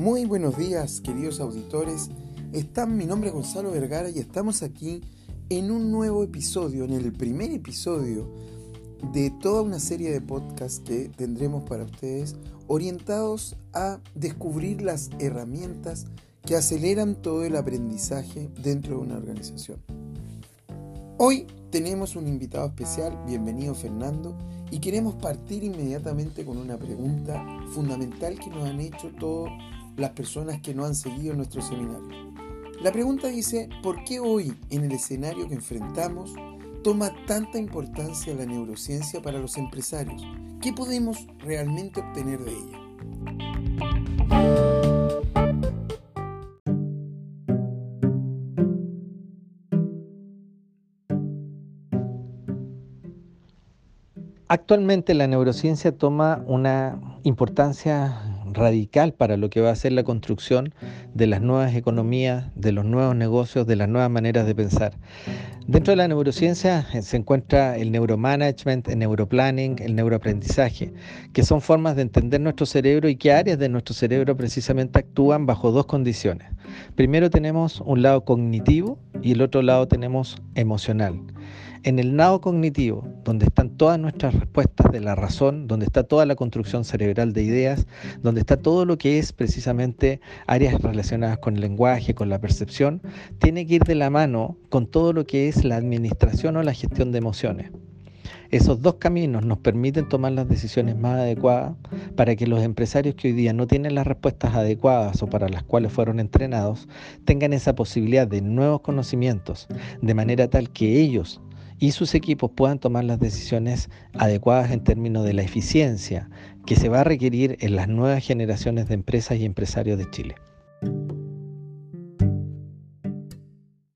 Muy buenos días, queridos auditores. Están, mi nombre es Gonzalo Vergara y estamos aquí en un nuevo episodio, en el primer episodio de toda una serie de podcasts que tendremos para ustedes orientados a descubrir las herramientas que aceleran todo el aprendizaje dentro de una organización. Hoy tenemos un invitado especial, bienvenido Fernando, y queremos partir inmediatamente con una pregunta fundamental que nos han hecho todas las personas que nos han seguido nuestro seminario. La pregunta dice, ¿por qué hoy en el escenario que enfrentamos toma tanta importancia la neurociencia para los empresarios? ¿Qué podemos realmente obtener de ella? Actualmente la neurociencia toma una importancia radical para lo que va a ser la construcción de las nuevas economías, de los nuevos negocios, de las nuevas maneras de pensar. Dentro de la neurociencia eh, se encuentra el neuromanagement, el neuroplanning, el neuroaprendizaje, que son formas de entender nuestro cerebro y qué áreas de nuestro cerebro precisamente actúan bajo dos condiciones. Primero tenemos un lado cognitivo y el otro lado tenemos emocional. En el lado cognitivo, donde están todas nuestras respuestas de la razón, donde está toda la construcción cerebral de ideas, donde está todo lo que es precisamente áreas relacionadas con el lenguaje, con la percepción, tiene que ir de la mano con todo lo que es la administración o la gestión de emociones. Esos dos caminos nos permiten tomar las decisiones más adecuadas para que los empresarios que hoy día no tienen las respuestas adecuadas o para las cuales fueron entrenados tengan esa posibilidad de nuevos conocimientos, de manera tal que ellos y sus equipos puedan tomar las decisiones adecuadas en términos de la eficiencia que se va a requerir en las nuevas generaciones de empresas y empresarios de Chile.